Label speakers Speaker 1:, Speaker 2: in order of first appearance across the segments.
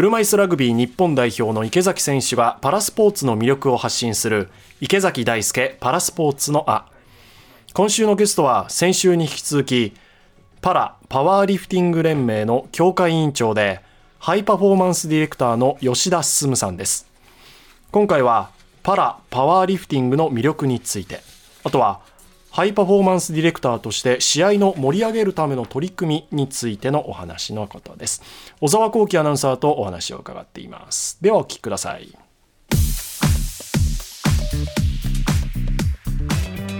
Speaker 1: 車椅子ラグビー日本代表の池崎選手がパラスポーツの魅力を発信する池崎大輔パラスポーツのあ。今週のゲストは先週に引き続きパラパワーリフティング連盟の協会委員長でハイパフォーマンスディレクターの吉田進さんです。今回はパラパワーリフティングの魅力について。あとはハイパフォーマンスディレクターとして試合の盛り上げるための取り組みについてのお話のことです。小沢光樹アナウンサーとお話を伺っています。ではお聞きください。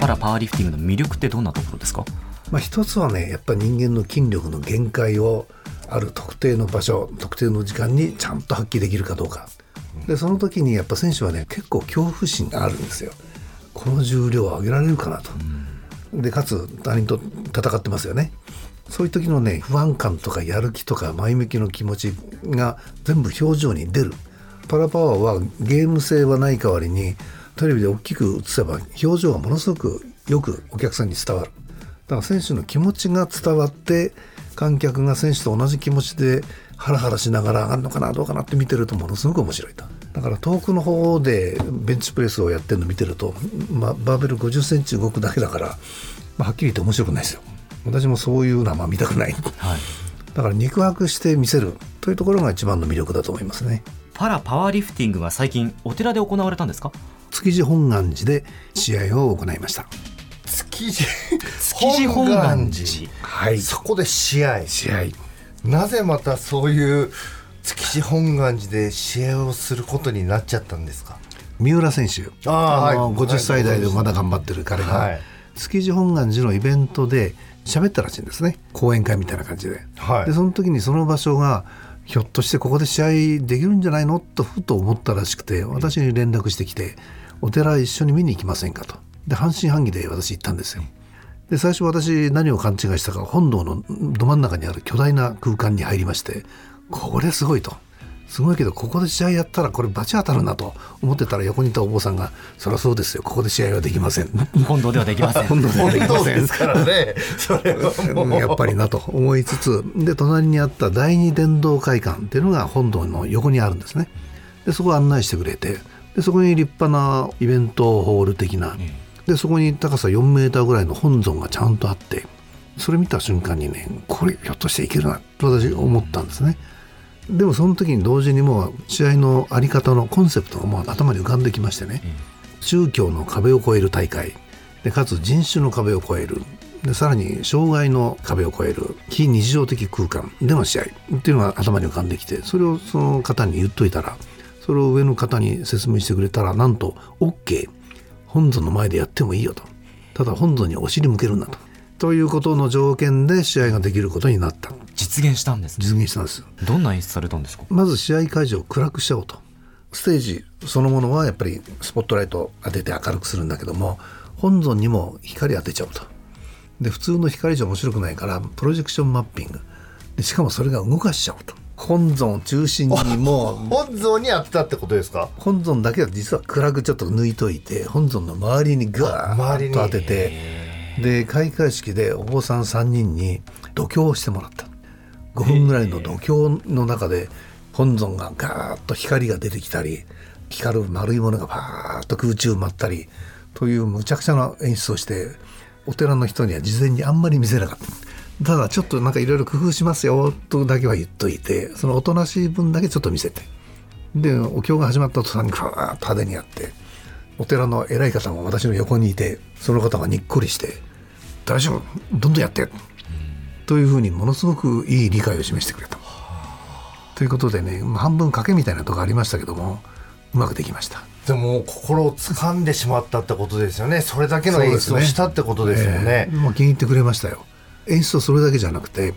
Speaker 2: パラパワーリフティングの魅力ってどんなところですか？
Speaker 3: まあ、一つはねやっぱり人間の筋力の限界をある特定の場所特定の時間にちゃんと発揮できるかどうか。でその時にやっぱ選手はね結構恐怖心があるんですよ。この重量を上げられるかなと、でかつ他人と戦ってますよね。そういう時のね不安感とかやる気とか前向きの気持ちが全部表情に出る。パラパワーはゲーム性はない代わりにテレビで大きく映せば表情がものすごくよくお客さんに伝わる。だから選手の気持ちが伝わって観客が選手と同じ気持ちでハラハラしながら上がるのかなどうかなって見てるとものすごく面白いと。だから遠くの方でベンチプレスをやってるの見てると、まあ、バーベル5 0センチ動くだけだから、まあ、はっきり言って面白くないですよ。私もそういうのはまあ見たくない、はい、だから肉薄して見せるというところが一番の魅力だと思いますね。
Speaker 2: パラパワーリフティングが最近お寺で行われたんですか？
Speaker 3: 築地本願寺で試合を行いました。
Speaker 4: 築地？
Speaker 2: 築地本願寺。
Speaker 4: はい。そこで試合。
Speaker 3: 試合。
Speaker 4: なぜまたそういう築地本願寺で試合をすることになっちゃったんですか？
Speaker 3: 三浦選手。あの50歳代でまだ頑張ってる彼が、はい、築地本願寺のイベントで喋ったらしいんですね。講演会みたいな感じで,、はい、でその時にその場所がひょっとしてここで試合できるんじゃないの？とふと思ったらしくて私に連絡してきてお寺一緒に見に行きませんかと。で半信半疑で私行ったんですよ。で最初私何を勘違いしたか本堂のど真ん中にある巨大な空間に入りましてこれすごいと。すごいけどここで試合やったらこれ罰当たるなと思ってたら横にいたお坊さんが「そりゃそうですよ。ここで試合はできません」
Speaker 2: 本堂ではできません。
Speaker 3: 本堂ではできません
Speaker 4: ですからね。それは
Speaker 3: やっぱりなと思いつつで隣にあった第二伝道会館っていうのが本堂の横にあるんですね。でそこを案内してくれてでそこに立派なイベントホール的な、でそこに高さ4メーターぐらいの本尊がちゃんとあってそれ見た瞬間にねこれひょっとしていけるなと私思ったんですね。でもその時に同時にもう試合の在り方のコンセプトがもう頭に浮かんできましてね、宗教の壁を越える大会。でかつ人種の壁を越える。でさらに障害の壁を越える。非日常的空間。での試合。っていうのが頭に浮かんできて。それをその方に言っといたら。それを上の方に説明してくれたらなんと OK 本尊の前でやってもいいよと。ただ本尊にお尻向けるんだとということの条件で試合ができることになった。
Speaker 2: 実現したんです、
Speaker 3: ね、実現したんです
Speaker 2: どんな演出されたんですか？
Speaker 3: まず試合会場を暗くしちゃおうと。ステージそのものはやっぱりスポットライト当てて明るくするんだけども本尊にも光当てちゃうと。で普通の光じゃ面白くないからプロジェクションマッピング。でしかもそれが動かしちゃうと。本尊を中心にも
Speaker 4: 本尊に当てたってことですか？
Speaker 3: 本尊だけは実は暗くちょっと抜いといて本尊の周りにガーッと当ててで開会式でお坊さん3人に度胸をしてもらった。5分ぐらいの度胸の中で本尊がガーッと光が出てきたり光る丸いものがバーッと空中舞ったりというむちゃくちゃな演出をしてお寺の人には事前にあんまり見せなかった。ただちょっとなんかいろいろ工夫しますよとだけは言っといてそのおとなしい分だけちょっと見せて。でお経が始まった途端にファーッと派手にやってお寺の偉い方も私の横にいてその方がにっこりして「大丈夫どんどんやって」というふうにものすごくいい理解を示してくれた。ということでね半分賭けみたいなとこありましたけどもうまくできました。
Speaker 4: でも心を掴んでしまったってことですよね。それだけの演出をしたってことですよね。
Speaker 3: ねえ。ー、まあ、気に入ってくれましたよ。演出はそれだけじゃなくて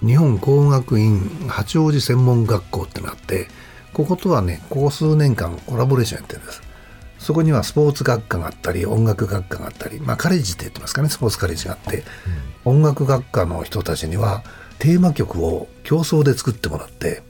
Speaker 3: 日本工学院八王子専門学校ってのがあってこことはねここ数年間コラボレーションやってるんですそこにはスポーツ学科があったり音楽学科があったり、まあ、カレッジって言ってますかねスポーツカレッジがあって、うん、音楽学科の人たちにはテーマ曲を競争で作ってもらって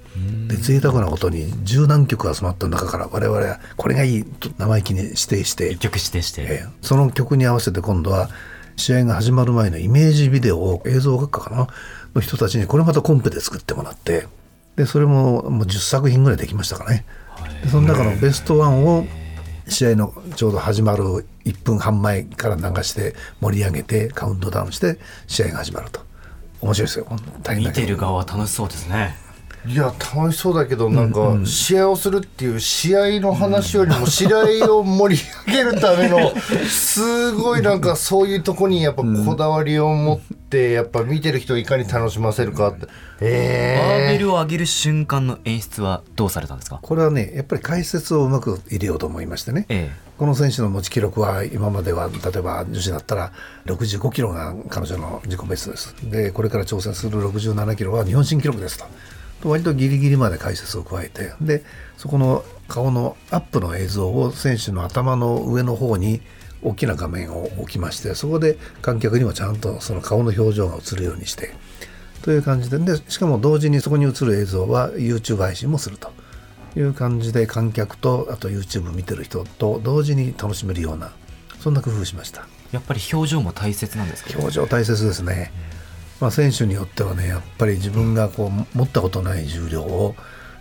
Speaker 3: で贅沢なことに十何曲集まった中から我々はこれがいいと生意気に指定して
Speaker 2: 一曲指定して、え
Speaker 3: ー、その曲に合わせて今度は試合が始まる前のイメージビデオを映像学科かなの人たちにこれまたコンペで作ってもらってでそれももう10作品ぐらいできましたかね。でその中のベストワンを試合のちょうど始まる1分半前から流して盛り上げてカウントダウンして試合が始まると。面白いですよ。大変
Speaker 2: 見てる側は楽しそうですね。
Speaker 4: いや楽しそうだけどなんか試合をするっていう試合の話よりも試合を盛り上げるためのすごいなんかそういうとこにやっぱこだわりを持ってやっぱ見てる人をいかに楽しませるかって。
Speaker 2: バー
Speaker 4: え
Speaker 2: ベルを上げる瞬間の演出はどうされたんですか？
Speaker 3: これはねやっぱり解説をうまく入れようと思いましてね、
Speaker 2: え
Speaker 3: この選手の持ち記録は今までは例えば女子だったら65キロが彼女の自己ベストです。でこれから挑戦する67キロは日本新記録ですとと割とギリギリまで解説を加えてでそこの顔のアップの映像を選手の頭の上の方に大きな画面を置きましてそこで観客にもちゃんとその顔の表情が映るようにしてという感じででしかも同時にそこに映る映像は YouTube 配信もするという感じで観客とあと YouTube 見てる人と同時に楽しめるようなそんな工夫をしました。
Speaker 2: やっぱり表情も大切なんですか？
Speaker 3: 表情大切ですね、まあ、選手によってはねやっぱり自分がこう持ったことない重量を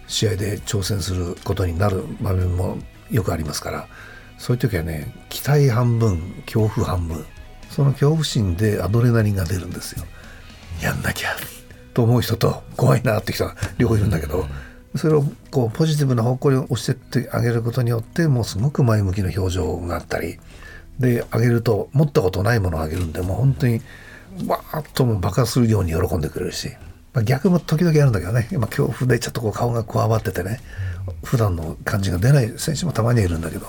Speaker 3: 試合で挑戦することになる場面もよくありますからそういう時はね期待半分恐怖半分その恐怖心でアドレナリンが出るんですよ。やんなきゃと思う人と怖いなって人が両方いるんだけどそれをこうポジティブな方向に押してってあげることによってもうすごく前向きな表情があったりであげると持ったことないものをあげるんでもう本当にわーっとも爆発するように喜んでくれるし、まあ、逆も時々あるんだけどね、まあ、恐怖でちょっとこう顔がこわばっててね。普段の感じが出ない選手もたまにはいるんだけど。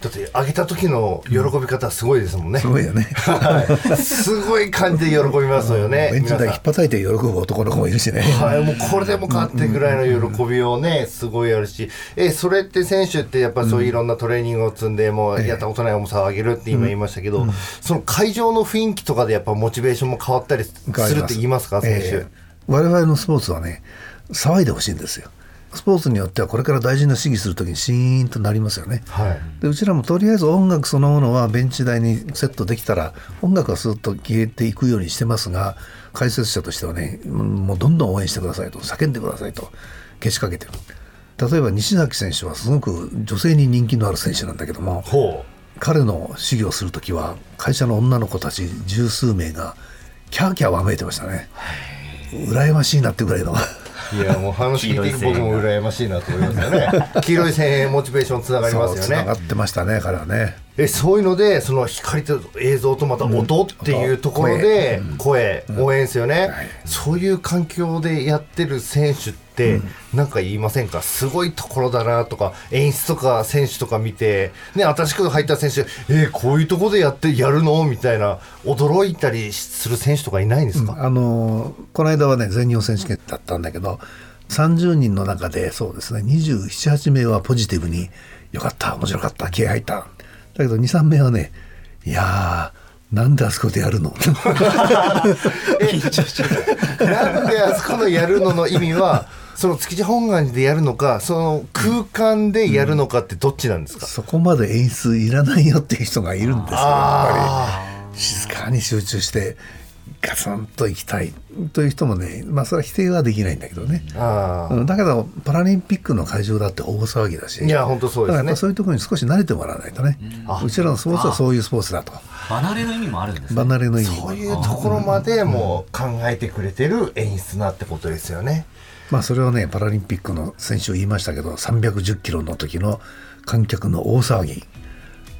Speaker 4: だって上げた時の喜び方すごいですもんね、
Speaker 3: すごいよね。
Speaker 4: はい、すごい感じで喜びますよね。
Speaker 3: ベンチ台引っ叩いて喜ぶ男の子もいるしね。
Speaker 4: はい、もうこれでも勝ってぐらいの喜びをね、すごいあるし、え、それって選手ってやっぱそういういろんなトレーニングを積んで、もうやったことない重さを上げるって今言いましたけど、その会場の雰囲気とかでやっぱモチベーションも変わったりするって言いますか、選手。
Speaker 3: ええ。我々のスポーツはね騒いでほしいんですよスポーツによってはこれから大事な試技するときにシーンとなりますよね。
Speaker 4: はい。
Speaker 3: でうちらもとりあえず音楽そのものはベンチ台にセットできたら音楽はスーッと消えていくようにしてますが解説者としてはねうんもうどんどん応援してくださいと叫んでくださいとけしかけてる。例えば西崎選手はすごく女性に人気のある選手なんだけども
Speaker 4: ほ
Speaker 3: 彼の試技をするときは会社の女の子たち十数名がキャーキャーわめいてましたね。羨ましいなってぐらいの。
Speaker 4: う。いや、もう話聞いて僕も羨ましいなと思いますよね。黄色い線へモチベーションつながりますよね。
Speaker 3: つなが。ってましたね彼はね。
Speaker 4: えそういうのでその光と映像とまた音っていうところで声、応援ですよね、そういう環境でやってる選手って何か言いませんか？すごいところだなとか演出とか選手とか見て、ね、新しく入った選手えーこういうところでやってやるの？みたいな驚いたりする選手とかいないんですか、
Speaker 3: あのこの間はね全日本選手権だったんだけど30人の中でそうですね278名はポジティブに「よかった面白かった気合入った」だけど23名はね「いやーなんであそこでやるの? 」
Speaker 4: なんであそこのやるのの意味はその築地本願寺でやるのかその空間でやるのかってどっちなんですか、
Speaker 3: そこまで演出いらないよっていう人がいるんですよやっ
Speaker 4: あ
Speaker 3: ぱり。静かに集中してガツンと行きたいという人もねまあそれは否定はできないんだけどね。うんだけどパラリンピックの会場だって大騒ぎだし。
Speaker 4: いや本当そうですね。
Speaker 3: そういうところに少し慣れてもらわないとね、うちらのスポーツはそういうスポーツだと。
Speaker 2: 離れの意味もあるんですね。
Speaker 3: 離れの意味
Speaker 4: そういうところまでもう考えてくれてる演出なってことですよね。
Speaker 3: まあそれをねパラリンピックの選手を言いましたけど310キロの時の観客の大騒ぎ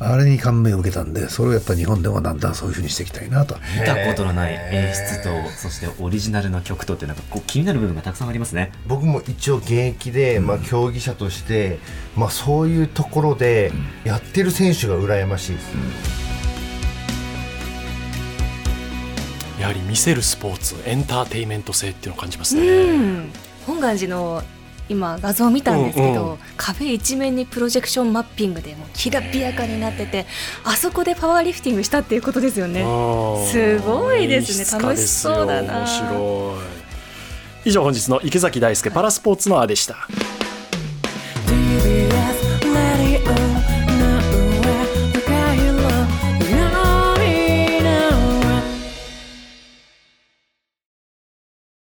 Speaker 3: あれに感銘を受けたんでそれをやっぱ日本でもだんだんそういうふうにしていきたいなと。
Speaker 2: 見たことのない演出とそしてオリジナルの曲とっていうのがこう気になる部分がたくさんありますね。
Speaker 4: 僕も一応現役で、まあ、競技者として、まあ、そういうところでやってる選手が羨ましいです。
Speaker 1: やはり見せるスポーツエンターテインメント性っていうのを感じますね、
Speaker 5: うん、本願寺の今画像を見たんですけど、
Speaker 1: うんうん。
Speaker 5: 壁一面にプロジェクションマッピングでもうきらびやかになっててあそこでパワーリフティングしたっていうことですよね。すごいですね。楽しそうだな。
Speaker 1: 面白い。以上本日の池崎大輔パラスポーツのあでした